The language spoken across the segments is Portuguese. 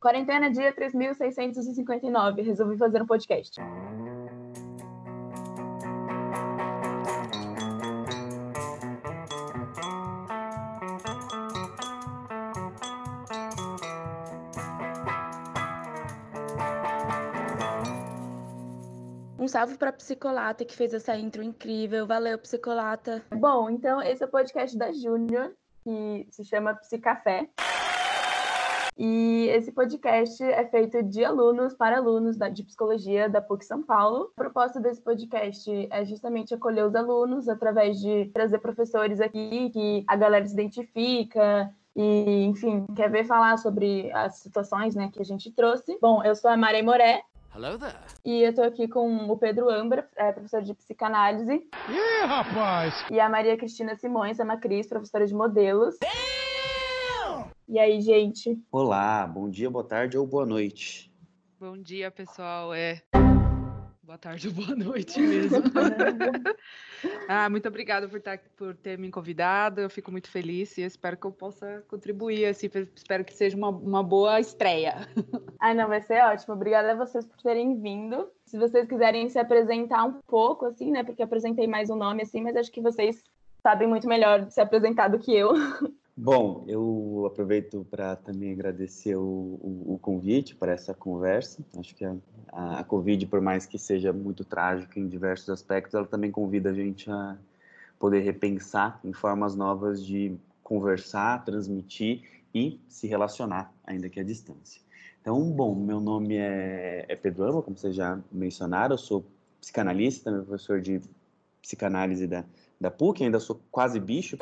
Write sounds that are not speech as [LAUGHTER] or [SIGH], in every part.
Quarentena, dia 3659. Resolvi fazer um podcast. Um salve para Psicolata que fez essa intro incrível. Valeu, Psicolata. Bom, então esse é o podcast da Júnior, que se chama Psicafé. E esse podcast é feito de alunos para alunos da, de psicologia da PUC São Paulo. A proposta desse podcast é justamente acolher os alunos através de trazer professores aqui que a galera se identifica e, enfim, quer ver falar sobre as situações né, que a gente trouxe. Bom, eu sou a Maria Moré. Hello there. E eu tô aqui com o Pedro Ambra, é, professor de psicanálise. Ih, rapaz! E a Maria Cristina Simões, a Macris, professora de modelos. E aí, gente? Olá, bom dia, boa tarde ou boa noite. Bom dia, pessoal. É boa tarde ou boa noite mesmo. [LAUGHS] ah, muito obrigada por, tá, por ter me convidado. Eu fico muito feliz e espero que eu possa contribuir. Assim, espero que seja uma, uma boa estreia. [LAUGHS] Ah, não, vai ser ótimo. Obrigada a vocês por terem vindo. Se vocês quiserem se apresentar um pouco, assim, né? Porque eu apresentei mais um nome, assim, mas acho que vocês sabem muito melhor se apresentar do que eu. [LAUGHS] Bom, eu aproveito para também agradecer o, o, o, convite para essa conversa. Acho que a, a, Covid, por mais que seja muito trágica em diversos aspectos, ela também convida a gente a poder repensar em formas novas de conversar, transmitir e se relacionar, ainda que à distância. Então, bom, meu nome é, é Pedro Ama, como vocês já mencionaram, eu sou psicanalista, também professor de psicanálise da, da PUC, ainda sou quase bicho,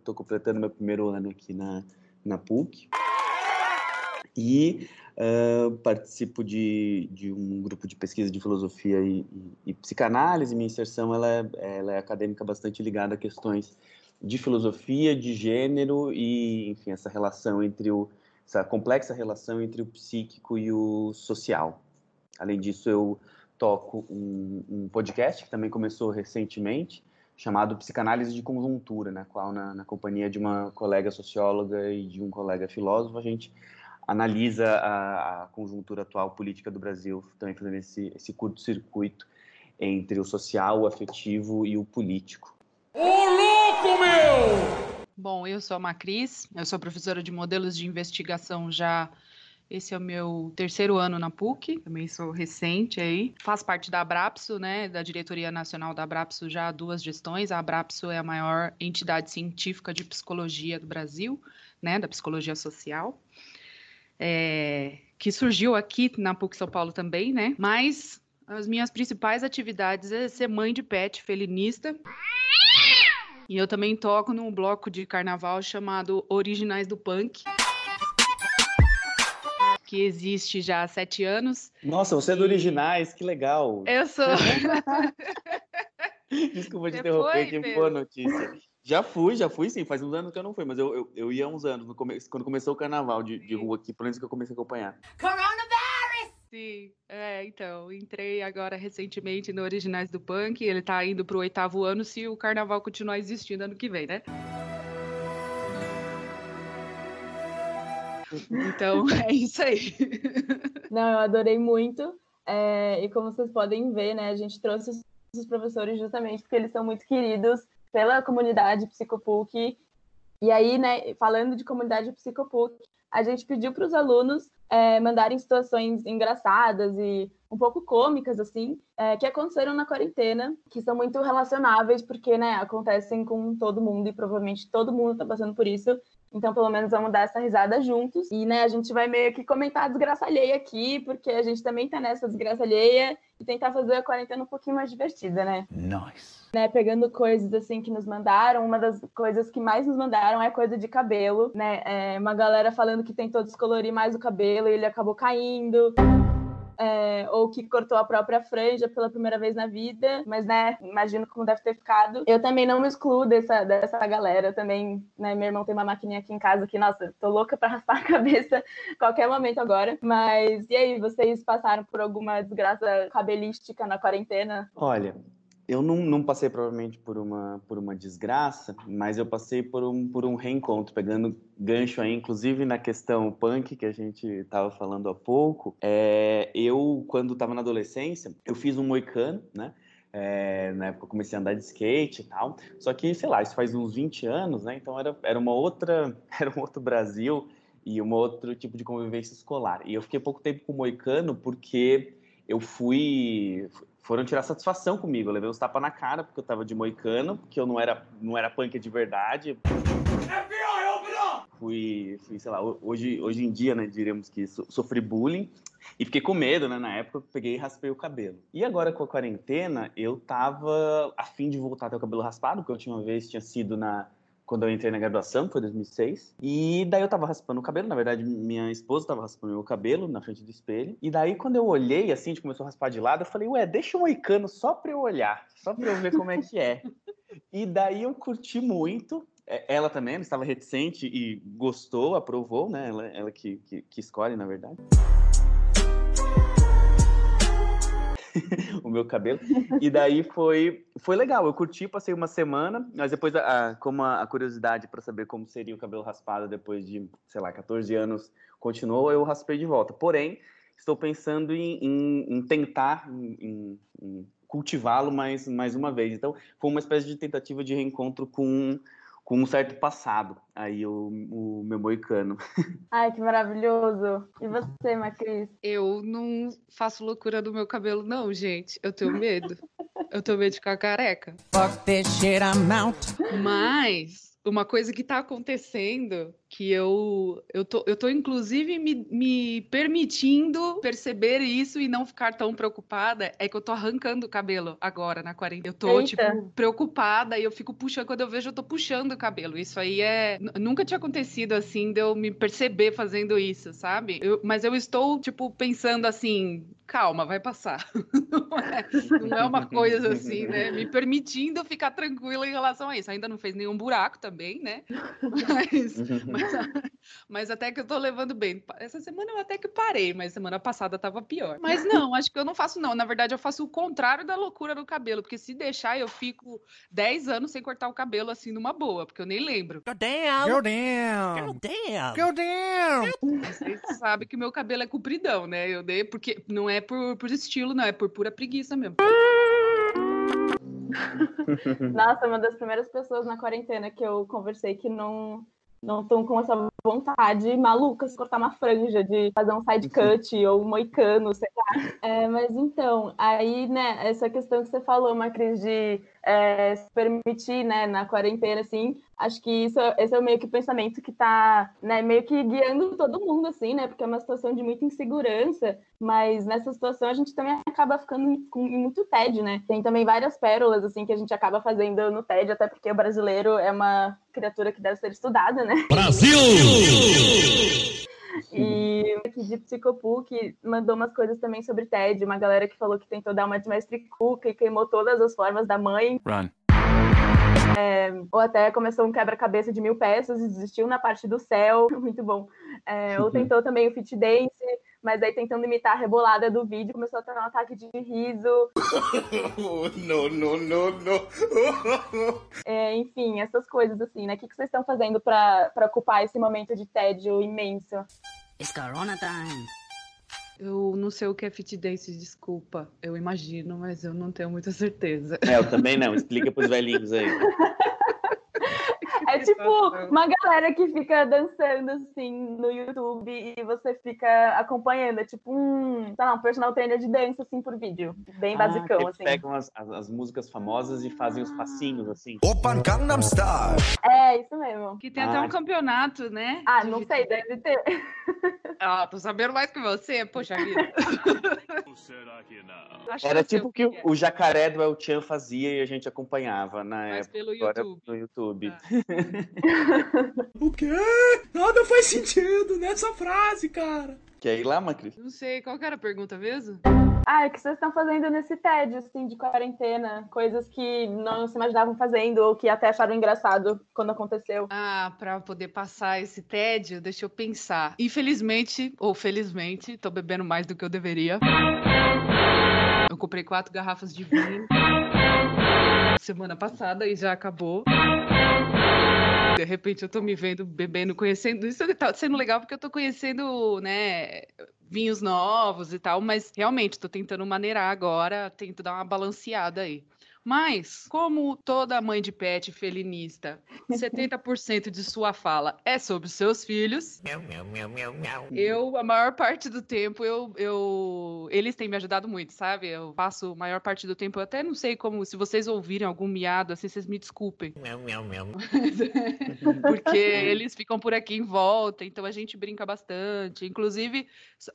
Estou completando meu primeiro ano aqui na, na PUC. E uh, participo de, de um grupo de pesquisa de filosofia e, e, e psicanálise. Minha inserção ela é, ela é acadêmica bastante ligada a questões de filosofia, de gênero e, enfim, essa relação entre o essa complexa relação entre o psíquico e o social. Além disso, eu toco um, um podcast que também começou recentemente, chamado Psicanálise de Conjuntura, na qual, na, na, companhia de uma colega socióloga e de um colega filósofo, a gente analisa a, a conjuntura atual política do Brasil, também fazendo esse, esse curto-circuito entre o social, o afetivo e o político. Ô, louco, meu! Bom, eu sou a Macris, eu sou professora de modelos de investigação já esse é o meu terceiro ano na PUC, também sou recente aí. Faço parte da Abrapso, né, da diretoria nacional da Abrapso já há duas gestões. A Abrapso é a maior entidade científica de psicologia do Brasil, né, da psicologia social. É, que surgiu aqui na PUC São Paulo também, né? Mas as minhas principais atividades é ser mãe de pet felinista. E eu também toco num bloco de carnaval chamado Originais do Punk que existe já há sete anos. Nossa, você é do Originais, que legal. Eu sou. [LAUGHS] Desculpa te interromper, foi, que boa notícia. Já fui, já fui sim, faz uns anos que eu não fui, mas eu, eu, eu ia há uns anos, come... quando começou o carnaval de, de rua aqui, pelo menos que eu comecei a acompanhar. Coronavirus! Sim, é, então, entrei agora recentemente no Originais do Punk, ele tá indo pro oitavo ano se o carnaval continuar existindo ano que vem, né? Então, [LAUGHS] é isso aí. Não, eu adorei muito. É, e como vocês podem ver, né, a gente trouxe os professores justamente porque eles são muito queridos pela comunidade Psicopuc. E aí, né, falando de comunidade Psicopuc, a gente pediu para os alunos é, mandarem situações engraçadas e um pouco cômicas, assim, é, que aconteceram na quarentena, que são muito relacionáveis, porque, né, acontecem com todo mundo e provavelmente todo mundo está passando por isso. Então, pelo menos, vamos dar essa risada juntos. E, né, a gente vai meio que comentar a desgraça alheia aqui, porque a gente também tá nessa desgraça alheia e tentar fazer a quarentena um pouquinho mais divertida, né? Nice. Né, pegando coisas assim que nos mandaram, uma das coisas que mais nos mandaram é coisa de cabelo, né? É uma galera falando que tentou descolorir mais o cabelo e ele acabou caindo é, ou que cortou a própria franja pela primeira vez na vida, mas, né, imagino como deve ter ficado. Eu também não me excluo dessa, dessa galera, também, né, meu irmão tem uma maquininha aqui em casa que, nossa, tô louca pra [LAUGHS] raspar a cabeça qualquer momento agora, mas e aí, vocês passaram por alguma desgraça cabelística na quarentena? Olha, Eu não, não passei provavelmente por uma, por uma desgraça, mas eu passei por um, por um reencontro, pegando gancho aí, inclusive na questão punk que a gente estava falando há pouco. É, eu, quando estava na adolescência, eu fiz um moicano, né? É, na época eu comecei a andar de skate e tal. Só que, sei lá, isso faz uns 20 anos, né? Então era, era uma outra, [LAUGHS] era um outro Brasil e um outro tipo de convivência escolar. E eu fiquei pouco tempo com o Moicano porque eu fui foram tirar satisfação comigo. Eu levei uns tapas na cara porque eu tava de moicano, porque eu não era, não era punk de verdade. Fui, fui, sei lá, hoje, hoje em dia, né, diríamos que so, sofri bullying e fiquei com medo, né, na época, peguei e raspei o cabelo. E agora com a quarentena, eu tava a fim de voltar a ter o cabelo raspado, porque a última vez tinha sido na quando eu entrei na graduação, foi 2006. E daí eu tava raspando o cabelo, na verdade, minha esposa tava raspando meu cabelo na frente do espelho. E daí quando eu olhei, assim, a gente começou a raspar de lado, eu falei, ué, deixa um moicano só pra eu olhar, só pra eu ver como é que é. [LAUGHS] e daí eu curti muito. É, ela também, ela estava reticente e gostou, aprovou, né? Ela, ela que, que, que escolhe, na verdade. [LAUGHS] o meu cabelo. E daí foi, foi legal. Eu curti, passei uma semana, mas depois, a, como a, a curiosidade para saber como seria o cabelo raspado depois de, sei lá, 14 anos continuou, eu raspei de volta. Porém, estou pensando em, em, em tentar em, em cultivá-lo mais, mais uma vez. Então, foi uma espécie de tentativa de reencontro com com um certo passado, aí o, o meu moicano. [LAUGHS] Ai, que maravilhoso! E você, Macris? Eu não faço loucura do meu cabelo, não, gente. Eu tenho medo. Eu tenho medo de ficar careca. Fuck this shit, I'm out. Mas uma coisa que tá acontecendo que eu eu tô, eu tô inclusive me, me permitindo perceber isso e não ficar tão preocupada é que eu tô arrancando o cabelo agora na quarentena. Eu tô, Eita. tipo, preocupada e eu fico puxando, quando eu vejo eu tô puxando o cabelo. Isso aí é... Nunca tinha acontecido assim de eu me perceber fazendo isso, sabe? Eu, mas eu estou, tipo, pensando assim, calma, vai passar. [LAUGHS] não, é, não é uma coisa assim, né? Me permitindo ficar tranquila em relação a isso. Ainda não fez nenhum buraco também, né? [LAUGHS] Mas, mas [LAUGHS] mas, até que eu tô levando bem. Essa semana eu até que parei, mas semana passada tava pior. Mas [LAUGHS] não, acho que eu não faço, não. Na verdade, eu faço o contrário da loucura do cabelo, porque se deixar, eu fico 10 anos sem cortar o cabelo assim numa boa, porque eu nem lembro. Go damn! Go damn! Go damn! Vocês sabem que meu cabelo é compridão, né? Eu dei, porque não é por, por estilo, não, é por pura preguiça mesmo. [LAUGHS] Nossa, uma das primeiras pessoas na quarentena que eu conversei que não não estão com essa vontade maluca de cortar uma franja, de fazer um side cut ou um moicano, sei lá. É, mas então, aí, né, essa questão que você falou, Macris, de é, se permitir, né, na quarentena, assim, acho que isso, esse é meio que o pensamento que tá, né, meio que guiando todo mundo, assim, né, porque é uma situação de muita insegurança, mas nessa situação a gente também acaba ficando com muito TED, né, tem também várias pérolas, assim, que a gente acaba fazendo no TED, até porque o brasileiro é uma criatura que deve ser estudada, né. Brasil! E aqui de Psicopuc mandou umas coisas também sobre TED, uma galera que falou que tentou dar uma de mestre Cuca e queimou todas as formas da mãe. Run. É, ou até começou um quebra-cabeça de mil peças e desistiu na parte do céu, [LAUGHS] muito bom. É, ou [LAUGHS] tentou também o fit dance, mas aí tentando imitar a rebolada do vídeo, começou a ter um ataque de riso. [LAUGHS] não, não, não, não. [LAUGHS] É, enfim, essas coisas assim, né? O que, que vocês estão fazendo para ocupar esse momento de tédio imenso? It's Corona time. Eu não sei o que é fit dance, desculpa. Eu imagino, mas eu não tenho muita certeza. É, eu também não. Explica pros velhinhos aí. [LAUGHS] É [LAUGHS] tipo uma galera que fica dançando assim no YouTube e você fica acompanhando. É tipo um, sei lá, um personal trainer de dança assim por vídeo. Bem ah, basicão, assim. Pegam as, as, as, músicas famosas e fazem os passinhos assim. Open Gangnam Style. É, isso mesmo. Que tem ah. até um campeonato, né? Ah, não sei, deve ter. [LAUGHS] Ah, tô sabendo mais que você, poxa vida. [LAUGHS] Será que não? Acho Era tipo o que, o jacaré do El Chan fazia e a gente acompanhava na Mas época. pelo YouTube. no YouTube. [LAUGHS] o quê? Nada faz sentido nessa frase, cara. Quer ir lá, Macris? Não sei, qual era a pergunta mesmo? Ah, o que vocês estão fazendo nesse tédio, assim, de quarentena? Coisas que não se imaginavam fazendo ou que até acharam engraçado quando aconteceu. Ah, para poder passar esse tédio, deixa eu pensar. Infelizmente, ou felizmente, tô bebendo mais do que eu deveria. Eu comprei quatro garrafas de vinho. semana passada e já acabou. De repente eu tô me vendo bebendo, conhecendo. Isso tá sendo legal porque eu tô conhecendo, né, vinhos novos e tal, mas realmente tô tentando maneirar agora, tento dar uma balanceada aí. Mas, como toda mãe de pet felinista, 70% de sua fala é sobre os seus filhos. Eu, a maior parte do tempo, eu, eu, eles têm me ajudado muito, sabe? Eu passo a maior parte do tempo, eu até não sei como, se vocês ouvirem algum miado assim, vocês me desculpem. [LAUGHS] Porque eles ficam por aqui em volta, então a gente brinca bastante. Inclusive,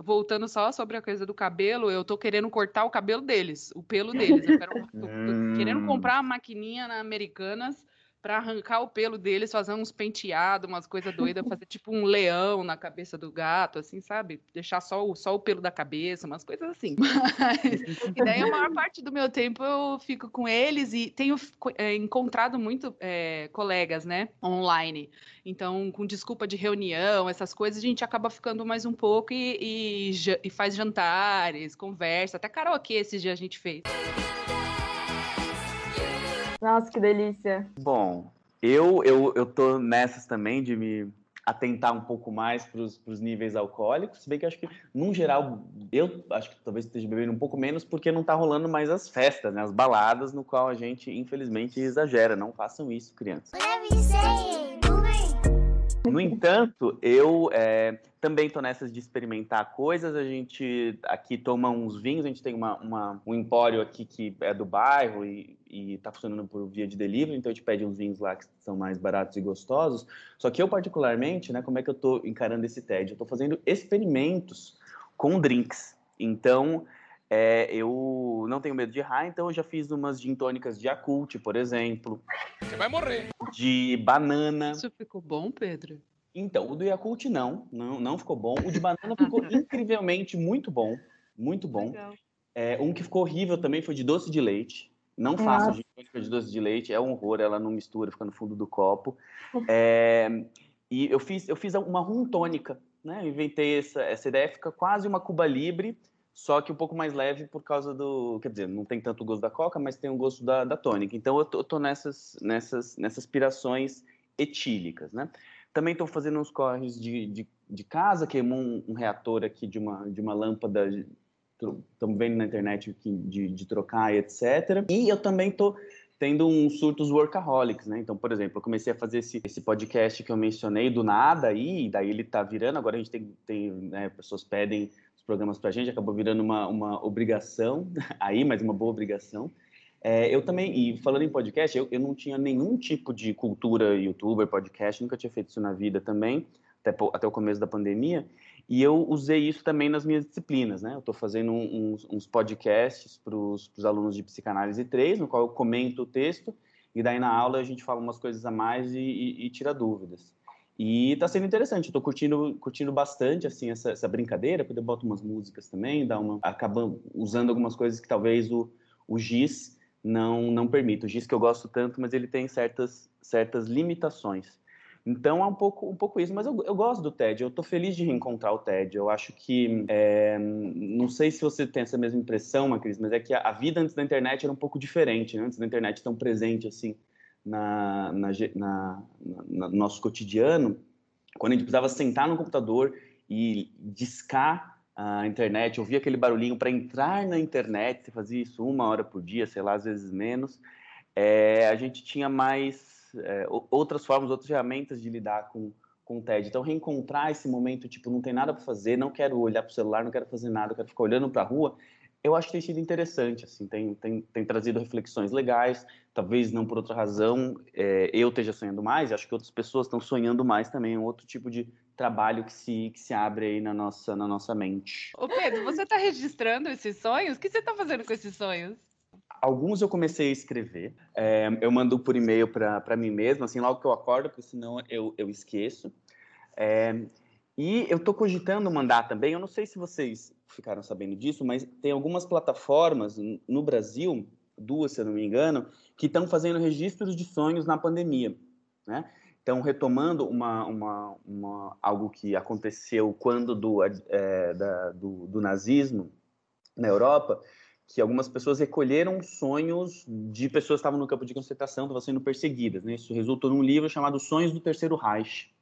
voltando só sobre a coisa do cabelo, eu tô querendo cortar o cabelo deles, o pelo deles. Eu quero, [LAUGHS] querendo Hum. comprar uma maquininha na Americanas pra arrancar o pelo deles, fazer uns penteados, umas coisas doidas, fazer tipo um leão na cabeça do gato, assim, sabe? Deixar só o, só o pelo da cabeça, umas coisas assim. [LAUGHS] Mas, e daí a maior parte do meu tempo eu fico com eles e tenho é, encontrado muito é, colegas, né, online. Então, com desculpa de reunião, essas coisas, a gente acaba ficando mais um pouco e, e e faz jantares, conversa, até karaokê esses dias a gente fez. Nossa, que delícia. Bom, eu, eu, eu tô nessas também de me atentar um pouco mais para os níveis alcoólicos, se bem que eu acho que, num geral, eu acho que talvez esteja bebendo um pouco menos porque não tá rolando mais as festas, né? As baladas, no qual a gente, infelizmente, exagera. Não façam isso, crianças. No entanto, eu é, também tô nessas de experimentar coisas. A gente aqui toma uns vinhos, a gente tem uma, uma- um empório aqui que é do bairro e, e tá funcionando por via de delivery, então a gente pede uns vinhos lá que são mais baratos e gostosos. Só que eu, particularmente, né, como é que eu tô encarando esse TED? Eu tô fazendo experimentos com drinks. Então, é, eu não tenho medo de errar, então eu já fiz umas gin tônicas de Yakult, por exemplo, Você vai morrer. de banana. Isso ficou bom, Pedro? Então, o do Yakult não, não, não ficou bom. O de banana ficou [LAUGHS] incrivelmente muito bom, muito bom. É, um que ficou horrível também foi de doce de leite. Não faça gin tônica de doce de leite, é um horror, ela não mistura, fica no fundo do copo. [LAUGHS] É, e eu fiz, eu fiz uma rum tônica, né? Eu inventei essa, essa ideia, fica quase uma Cuba Libre, só que um pouco mais leve por causa do. Quer dizer, não tem tanto o gosto da coca, mas tem o gosto da, da tônica. Então eu tô, eu tô nessas, nessas, nessas pirações etílicas, né? Também estou fazendo uns corres de, de, de casa, queimou um, um reator aqui de uma, de uma lâmpada, estamos vendo na internet de, de trocar e etc. E eu também estou tendo uns surtos workaholics, né? Então, por exemplo, eu comecei a fazer esse, esse podcast que eu mencionei do nada aí, daí ele tá virando, agora a gente tem, tem né, pessoas pedem programas pra gente, acabou virando uma, uma obrigação [LAUGHS] aí, mas uma boa obrigação. É, eu também, e falando em podcast, eu, eu não tinha nenhum tipo de cultura youtuber, podcast, nunca tinha feito isso na vida também, até, até o começo da pandemia, e eu usei isso também nas minhas disciplinas, né? Eu estou fazendo uns, uns podcasts para os alunos de psicanálise 3, no qual eu comento o texto, e daí na aula a gente fala umas coisas a mais e, e- e tira dúvidas. E está sendo interessante, estou curtindo, curtindo bastante assim essa, essa brincadeira, porque eu boto umas músicas também, dá uma, acaba usando algumas coisas que talvez o, o GIS não, não permita. O GIS que eu gosto tanto, mas ele tem certas, certas limitações. Então é um pouco, um pouco isso, mas eu, eu gosto do TED, eu estou feliz de reencontrar o TED. Eu acho que, é, não sei se você tem essa mesma impressão, Macris, mas é que a, a vida antes da internet era um pouco diferente, né? Antes da internet tão presente assim na, na, na- na- no nosso cotidiano, quando a gente precisava sentar no computador e discar a internet, ouvir aquele barulhinho para entrar na internet, você fazia isso uma hora por dia, sei lá, às vezes menos, é, a gente tinha mais é, outras formas, outras ferramentas de lidar com, com o TED. Então, reencontrar esse momento, tipo, não tem nada para fazer, não quero olhar para o celular, não quero fazer nada, quero ficar olhando para a rua, eu acho que tem sido interessante, assim, tem, tem, tem trazido reflexões legais, talvez não por outra razão, é, eu esteja sonhando mais, acho que outras pessoas estão sonhando mais também, é um outro tipo de trabalho que se, que se abre aí na nossa, na nossa mente. Ô Pedro, você tá registrando esses sonhos? O que você tá fazendo com esses sonhos? Alguns eu comecei a escrever, é, eu mando por e-mail para mim mesmo, assim, logo que eu acordo, porque senão eu, eu esqueço. É, e eu estou cogitando mandar também, eu não sei se vocês ficaram sabendo disso, mas tem algumas plataformas no Brasil, duas se eu não me engano, que estão fazendo registros de sonhos na pandemia, né? Então, retomando uma, uma, uma- algo que aconteceu quando do, é, da- do, do nazismo na Europa, que algumas pessoas recolheram sonhos de pessoas que estavam no campo de concentração, estavam sendo perseguidas. Né? Isso resultou num livro chamado Sonhos do Terceiro Reich.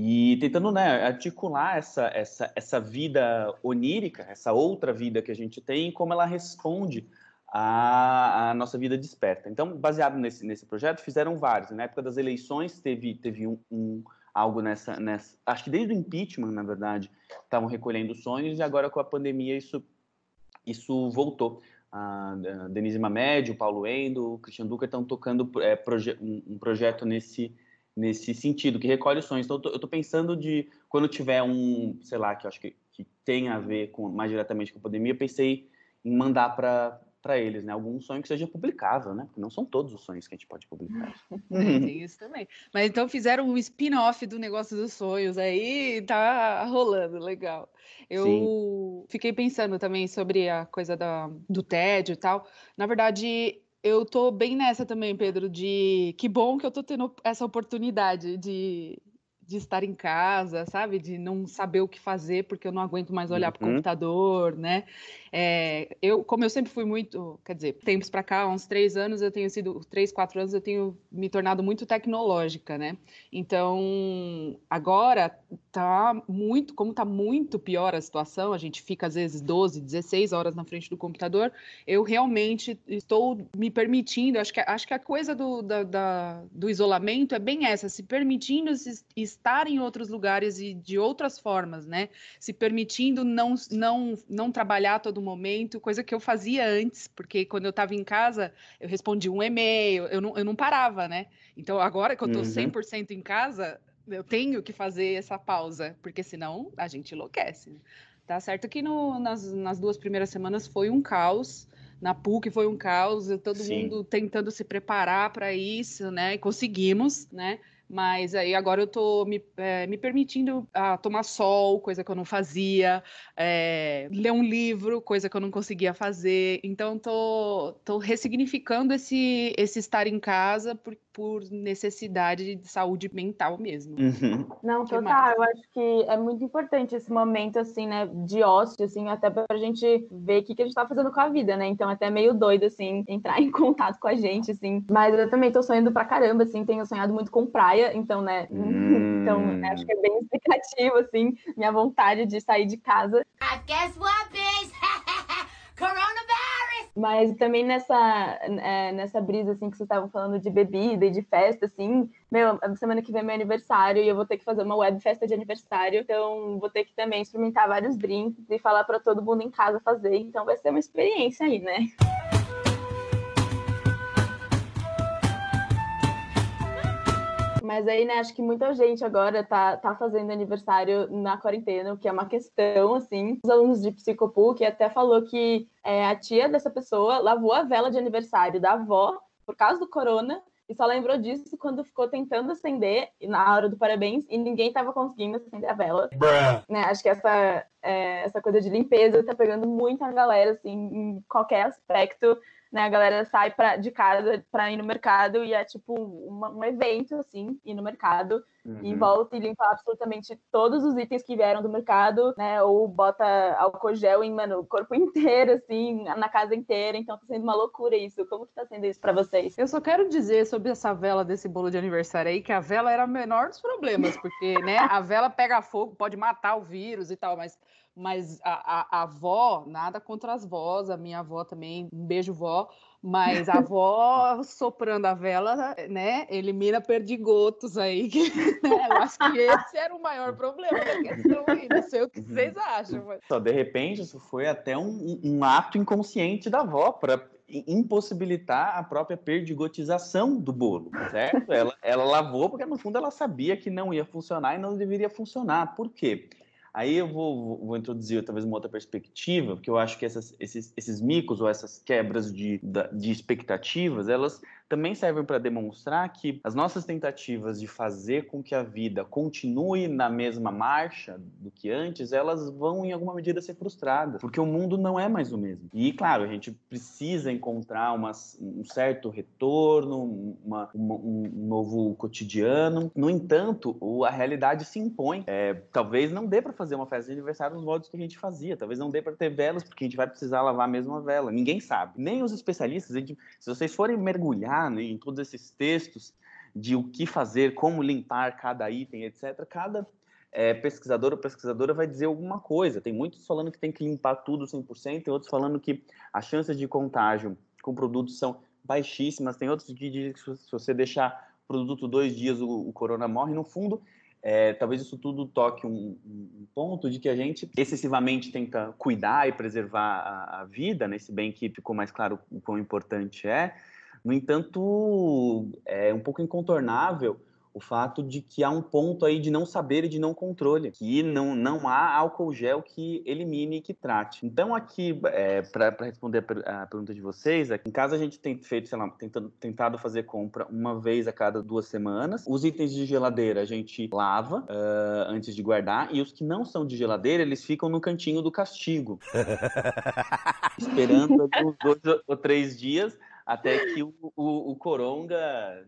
E tentando né, articular essa, essa, essa vida onírica, essa outra vida que a gente tem, como ela responde à, à nossa vida desperta. Então, baseado nesse, nesse projeto, fizeram vários. Na época das eleições, teve, teve um, um algo nessa, nessa. Acho que desde o impeachment, na verdade, estavam recolhendo sonhos, e agora com a pandemia isso isso voltou. A Denise Mamed, o Paulo Endo, o Christian Duca estão tocando é, proje um, um, projeto nesse, nesse sentido, que recolhe sonhos. Então, eu estou pensando de, quando tiver um, sei lá, que eu acho que, que tem a ver com, mais diretamente com a pandemia, eu pensei em mandar para para eles, né? Algum sonho que seja publicável, né? Porque não são todos os sonhos que a gente pode publicar. [LAUGHS] Tem isso também. Mas então fizeram um spin-off do negócio dos sonhos aí, tá rolando, legal. Eu Sim. fiquei pensando também sobre a coisa da, do tédio e tal. Na verdade, eu tô bem nessa também, Pedro, de que bom que eu tô tendo essa oportunidade de, de estar em casa, sabe? De não saber o que fazer porque eu não aguento mais olhar uhum. para o computador, né? É, eu, como eu sempre fui muito, quer dizer, tempos para cá, uns três anos, eu tenho sido, três, quatro anos, eu tenho me tornado muito tecnológica, né? Então, agora tá muito, como tá muito pior a situação, a gente fica às vezes 12, 16 horas na frente do computador, eu realmente estou me permitindo, acho que, acho que a coisa do, da, da, do isolamento é bem essa, se permitindo estar em outros lugares e de outras formas, né? Se permitindo não, não, não trabalhar todo momento, coisa que eu fazia antes, porque quando eu estava em casa, eu respondia um e-mail, eu não, eu não parava, né? Então agora que eu estou uhum. 100% em casa, eu tenho que fazer essa pausa, porque senão a gente enlouquece. Né? Tá certo que no, nas, nas duas primeiras semanas foi um caos, na PUC foi um caos, todo Sim. mundo tentando se preparar para isso, né? E conseguimos, né? Mas aí agora eu tô me, é, me permitindo tomar sol, coisa que eu não fazia, é, ler um livro, coisa que eu não conseguia fazer. Então tô, tô ressignificando esse, esse estar em casa por, por necessidade de saúde mental mesmo. Uhum. Não, total. Mais? Eu acho que é muito importante esse momento, assim, né, de ócio, assim, até pra gente ver o que, que a gente tá fazendo com a vida, né? Então, até meio doido, assim, entrar [LAUGHS] em contato com a gente, assim. Mas eu também tô sonhando pra caramba, assim, tenho sonhado muito com praia então, né? [LAUGHS] Hum. Então, acho que é bem explicativo, assim, minha vontade de sair de casa. I guess what, bitch? [LAUGHS] Coronavirus! Mas também nessa, é, nessa brisa, assim, que vocês estavam falando de bebida e de festa, assim, meu, semana que vem é meu aniversário e eu vou ter que fazer uma web festa de aniversário, então vou ter que também experimentar vários drinks e falar para todo mundo em casa fazer, então vai ser uma experiência aí, né? Mas aí, né, acho que muita gente agora tá, tá fazendo aniversário na quarentena, o que é uma questão, assim. Os alunos de Psicopuc até falou que é, a tia dessa pessoa lavou a vela de aniversário da avó por causa do corona e só lembrou disso quando ficou tentando acender na hora do parabéns e ninguém estava conseguindo acender a vela. Né, acho que essa, é, essa coisa de limpeza tá pegando muita galera, assim, em qualquer aspecto né? A galera sai pra, de casa para ir no mercado e é tipo uma, um evento, assim, ir no mercado uhum. e volta e limpa absolutamente todos os itens que vieram do mercado, né? Ou bota álcool gel em, mano, o corpo [LAUGHS] inteiro, assim, na casa inteira. Então tá sendo uma loucura isso. Como que tá sendo isso para vocês? Eu só quero dizer sobre essa vela desse bolo de aniversário aí, que a vela era o menor dos problemas, porque, né, a vela pega fogo, pode matar o vírus e tal, mas mas a, a, a, avó, nada contra as vós, a minha avó também, um beijo vó, mas a avó [LAUGHS] soprando a vela, né, elimina perdigotos aí, que, né, eu acho que esse era o maior problema da questão aí, não sei o que vocês acham. Mas... Só, de repente, isso foi até um, um ato inconsciente da avó para impossibilitar a própria perdigotização do bolo, certo? Ela, ela lavou porque, no fundo, ela sabia que não ia funcionar e não deveria funcionar. Por quê? Aí eu vou, vou, introduzir talvez uma outra perspectiva, porque eu acho que essas, esses, esses micos ou essas quebras de, de expectativas, elas também servem para demonstrar que as nossas tentativas de fazer com que a vida continue na mesma marcha do que antes, elas vão em alguma medida ser frustradas, porque o mundo não é mais o mesmo. E claro, a gente precisa encontrar uma, um certo retorno, uma, uma, um novo cotidiano. No entanto, a realidade se impõe. É, talvez não dê para fazer uma festa de aniversário nos modos que a gente fazia. Talvez não dê para ter velas, porque a gente vai precisar lavar a mesma vela. Ninguém sabe. Nem os especialistas. Gente, se vocês forem mergulhar né, em todos esses textos de o que fazer, como limpar cada item, etc., cada é, pesquisador ou pesquisadora vai dizer alguma coisa. Tem muitos falando que tem que limpar tudo 100%, tem outros falando que as chances de contágio com produtos são baixíssimas, tem outros que dizem que se você deixar o produto dois dias, o, o corona morre. No fundo, é, talvez isso tudo toque um, um, ponto de que a gente excessivamente tenta cuidar e preservar a, a vida, nesse bem que ficou mais claro o quão importante é. No entanto, é um pouco incontornável o fato de que há um ponto aí de não saber e de não controle, que não, não há álcool gel que elimine e que trate. Então, aqui, é, para responder a, a, pergunta de vocês, aqui em casa a gente tem feito, sei lá, tentando, tentado fazer compra uma vez a cada duas semanas. Os itens de geladeira a gente lava uh, antes de guardar, e os que não são de geladeira, eles ficam no cantinho do castigo. [LAUGHS] esperando uns dois ou três dias até que o, o, o, coronga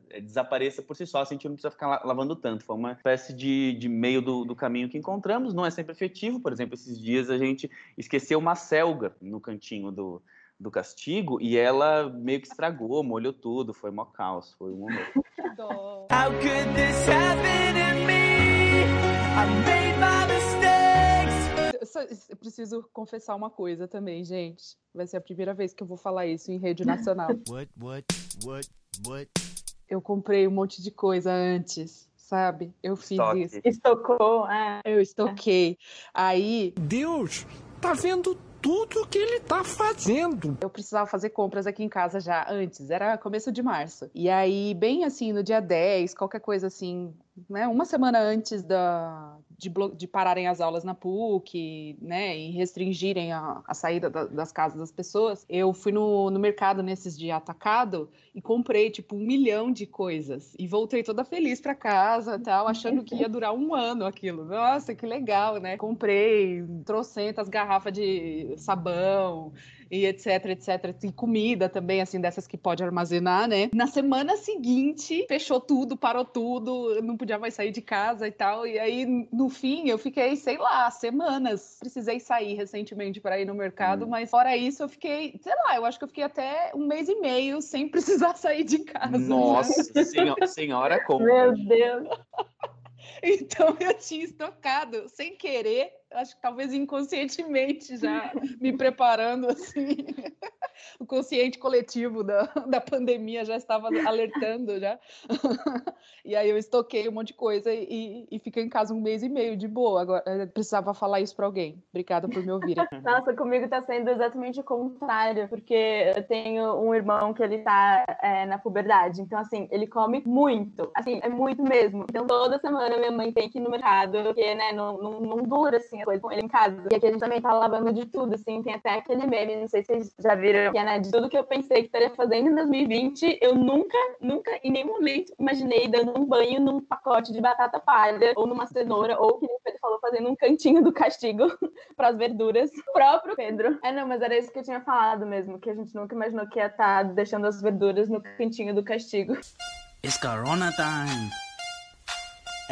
eh, desapareça por si só, assim a gente não precisa ficar lavando tanto. Foi uma espécie de, de meio do, do, caminho que encontramos, não é sempre efetivo. Por exemplo, esses dias a gente esqueceu uma selga no cantinho do, do castigo e ela meio que estragou, molhou tudo, foi mó caos, foi um momento. How could this happen to me? I made my mistakes. Eu preciso confessar uma coisa também, gente. Vai ser a primeira vez que eu vou falar isso em rede nacional. [LAUGHS] What, what, what, what? Eu comprei um monte de coisa antes, sabe? Eu fiz Estoque. isso. Estocou, é. Eu estoquei. Aí. Deus, tá vendo tudo que ele tá fazendo. Eu precisava fazer compras aqui em casa já antes, era começo de março. E aí, bem assim, no dia 10, qualquer coisa assim, né, uma semana antes da, de, de pararem as aulas na PUC, né, e restringirem a, a saída da, das casas das pessoas, eu fui no, no mercado nesses dias atacado e comprei, tipo, um milhão de coisas. E voltei toda feliz para casa, tal, achando que ia durar um ano aquilo. Nossa, que legal, né? Comprei trocentas garrafas de sabão, e etc, etc. E comida também, assim, dessas que pode armazenar, né? Na semana seguinte, fechou tudo, parou tudo, não podia mais sair de casa e tal. E aí, no fim, eu fiquei, sei lá, semanas. Precisei sair recentemente para ir no mercado, hum. mas fora isso, eu fiquei, sei lá, eu acho que eu fiquei até um mês e meio sem [LAUGHS] precisar sair de casa. Nossa, né? senhora, senhora como? Meu Deus. [LAUGHS] Então eu tinha estocado sem querer acho que talvez inconscientemente já me preparando assim. o consciente coletivo da, da pandemia já estava alertando já. e aí eu estoquei um monte de coisa e, e fiquei em casa um mês e meio de boa. Agora eu precisava falar isso para alguém. Obrigada por me ouvir. [LAUGHS] Nossa, comigo está sendo exatamente o contrário, porque eu tenho um irmão que ele está é, na puberdade. Então, assim, ele come muito. Assim, é muito mesmo. Então, toda semana minha mãe tem que ir no mercado, porque, né, não, não, não dura, assim, a coisa com ele em casa. E aqui a gente também tá lavando de tudo, assim. Tem até aquele meme, não sei se vocês já viram, que é, né, de tudo que eu pensei que estaria fazendo em 2020, eu nunca, nunca, em nenhum momento, imaginei dando um banho num pacote de batata palha, ou numa cenoura, ou, que o Pedro falou, fazendo um cantinho do castigo [LAUGHS] para as verduras. O próprio Pedro. É, não, mas era isso que eu tinha falado mesmo, que a gente nunca imaginou que ia estar tá deixando as verduras no cantinho do castigo. It's Corona time!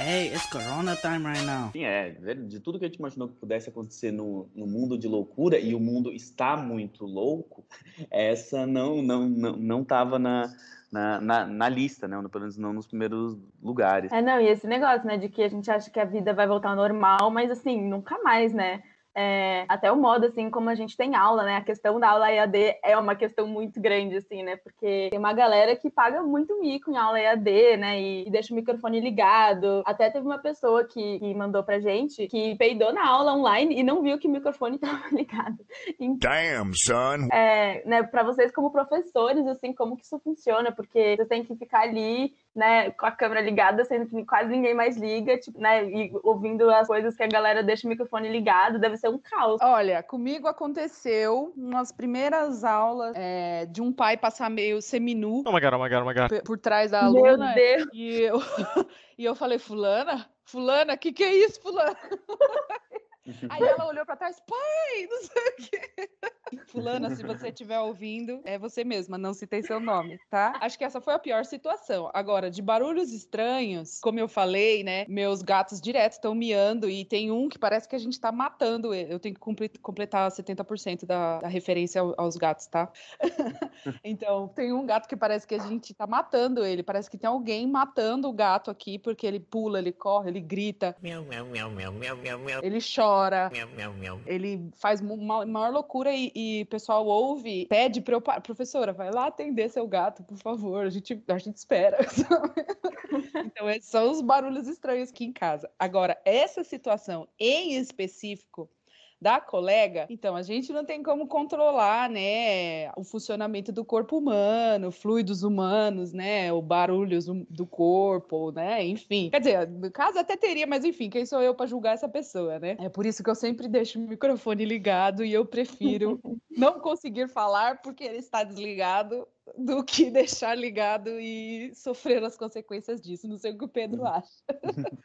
Hey, it's Corona time right now. Sim, é. De tudo que a gente imaginou que pudesse acontecer no, no mundo de loucura, e o mundo está muito louco, [LAUGHS] essa não não não, não tava na, na, na, na, lista, né? Pelo menos não nos primeiros lugares. É, não, e esse negócio, né, de que a gente acha que a vida vai voltar ao normal, mas assim, nunca mais, né? É, até o modo, assim, como a gente tem aula, né? A questão da aula EAD é uma questão muito grande, assim, né? Porque tem uma galera que paga muito mico em aula EAD, né? E, e deixa o microfone ligado. Até teve uma pessoa que, que, mandou pra gente que peidou na aula online e não viu que o microfone [LAUGHS] estava ligado. Então, Damn, son! É, né, pra vocês como professores, assim, como que isso funciona? Porque você tem que ficar ali né, com a câmera ligada, sendo que quase ninguém mais liga, tipo, né, e ouvindo as coisas que a galera deixa o microfone ligado, deve ser um caos. Olha, comigo aconteceu umas primeiras aulas é, de um pai passar meio seminu. Oh my God, oh my God, oh my God. Por, por trás da aluna. Meu Deus! E eu, [LAUGHS] e eu falei, fulana? Fulana, o que que é isso, fulana? [LAUGHS] Aí ela olhou pra trás, pai, não sei o quê. Fulana, se você estiver ouvindo, é você mesma, não citei seu nome, tá? Acho que essa foi a pior situação. Agora, de barulhos estranhos, como eu falei, né? Meus gatos direto estão miando e tem um que parece que a gente tá matando ele. Eu tenho que completar 70% da, da referência aos gatos, tá? [LAUGHS] então, tem um gato que parece que a gente tá matando ele. Parece que tem alguém matando o gato aqui, porque ele pula, ele corre, ele grita. Miau, miau, miau, miau, miau, miau, miau. Ele chora. Miau, miau, miau. Ele faz uma maior loucura e, e o pessoal ouve, pede pra eu. Professora, vai lá atender seu gato, por favor. A gente, a gente espera. [LAUGHS] então, esses são os barulhos estranhos aqui em casa. Agora, essa situação em específico da colega, então a gente não tem como controlar, né, o funcionamento do corpo humano, fluidos humanos, né, o barulhos do corpo, né, enfim. Quer dizer, no caso até teria, mas enfim, quem sou eu para julgar essa pessoa, né? É por isso que eu sempre deixo o microfone ligado e eu prefiro [LAUGHS] não conseguir falar porque ele está desligado do que deixar ligado e sofrer as consequências disso. Não sei o que o Pedro acha. [LAUGHS]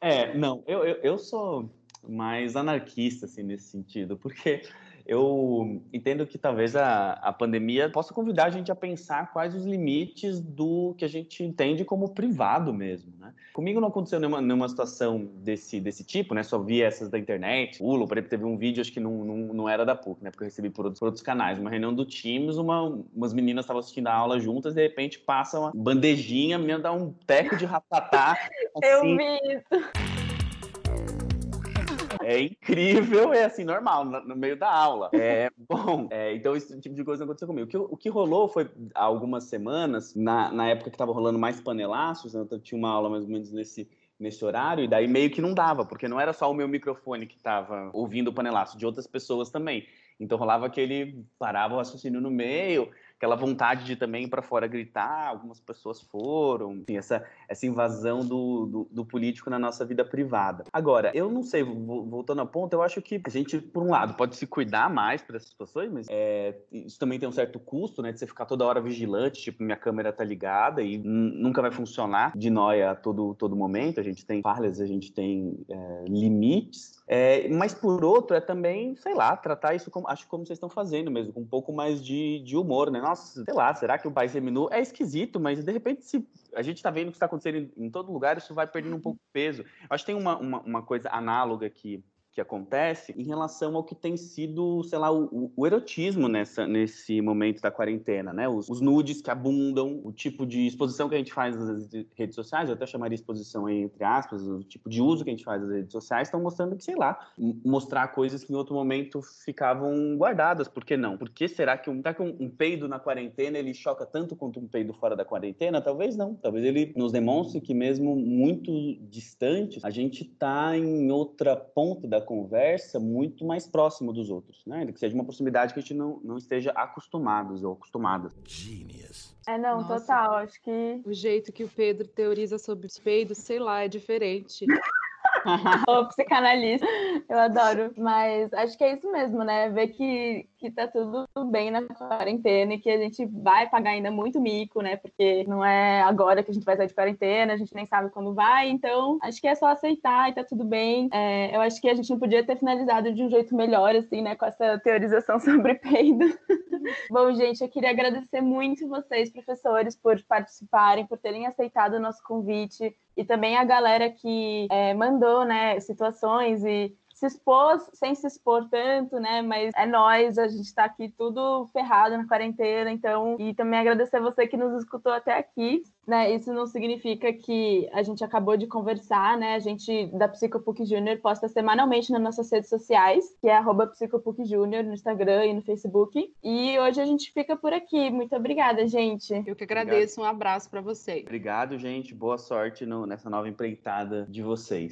É, não, eu, eu, eu sou mais anarquista, assim, nesse sentido, porque eu entendo que talvez a, a pandemia possa convidar a gente a pensar quais os limites do que a gente entende como privado mesmo, né? Comigo não aconteceu nenhuma, nenhuma situação desse, desse tipo, né? Só vi essas da internet. O Ulo, por exemplo, teve um vídeo, acho que não, não, não era da PUC, né? Porque eu recebi por outros, por outros canais. Uma reunião do Teams, uma, umas meninas estavam assistindo a aula juntas, de repente passa uma bandejinha, me dá um teco de ratatá. [LAUGHS] Assim. Eu vi isso é incrível, é assim, normal, no, no meio da aula. É bom. É, então, esse tipo de coisa não aconteceu comigo. O que, o que rolou foi, há algumas semanas, na, na época que tava rolando mais panelaços, né, eu tinha uma aula mais ou menos nesse nesse horário, e daí meio que não dava, porque não era só o meu microfone que estava ouvindo o panelaço, de outras pessoas também. Então rolava que ele parava o raciocínio no meio, aquela vontade de também ir para fora gritar, algumas pessoas foram, enfim, essa, essa invasão do, do, do, político na nossa vida privada. Agora, eu não sei, voltando ao ponto, eu acho que a gente, por um lado, pode se cuidar mais para essas situações, mas é, isso também tem um certo custo, né, de você ficar toda hora vigilante, tipo, minha câmera tá ligada e nunca vai funcionar de nóia a todo, todo momento, a gente tem falhas, a gente tem é, limites, é, mas por outro, é também, sei lá, tratar isso como, acho como vocês estão fazendo mesmo, com um pouco mais de, de humor, né? Nossa, sei lá, será que o país terminou? É esquisito, mas de repente, se a gente está vendo o que está acontecendo em, em, todo lugar, isso vai perdendo um pouco de peso. Acho que tem uma, uma, uma coisa análoga aqui que acontece em relação ao que tem sido, sei lá, o, o erotismo nessa, nesse momento da quarentena, né? Os, os, nudes que abundam, o tipo de exposição que a gente faz nas redes sociais, eu até chamaria exposição aí, entre aspas, o tipo de uso que a gente faz das redes sociais, estão mostrando que, sei lá, mostrar coisas que em outro momento ficavam guardadas. Por que não? Por que será que um, será que um, um peido na quarentena ele choca tanto quanto um peido fora da quarentena? Talvez não. Talvez ele nos demonstre que mesmo muito distantes, a gente está em outra ponta da conversa muito mais próximo dos outros, né? Que seja uma proximidade que a gente não, não esteja acostumados ou acostumadas. Genius. É, não, Nossa, total. Acho que. O jeito que o Pedro teoriza sobre os peidos, sei lá, é diferente. [LAUGHS] o psicanalista. Eu adoro. Mas acho que é isso mesmo, né? Ver que, que tá tudo bem na quarentena e que a gente vai pagar ainda muito mico, né? Porque não é agora que a gente vai sair de quarentena, a gente nem sabe quando vai. Então, acho que é só aceitar e tá tudo bem. É, eu acho que a gente não podia ter finalizado de um jeito melhor, assim, né? Com essa teorização [LAUGHS] sobre peido. [LAUGHS] Bom, gente, eu queria agradecer muito vocês, professores, por participarem, por terem aceitado o nosso convite e também a galera que é, mandou, né, situações e se expôs sem se expor tanto, né? Mas é nós, a gente está aqui tudo ferrado na quarentena, então. E também agradecer você que nos escutou até aqui né, isso não significa que a gente acabou de conversar, né? A gente da Psicopuc Júnior posta semanalmente nas nossas redes sociais, que é arroba Psicopuc Júnior no Instagram e no Facebook. E hoje a gente fica por aqui. Muito obrigada, gente. Eu que agradeço. Obrigado. Um abraço para vocês. Obrigado, gente. Boa sorte no, nessa nova empreitada de vocês.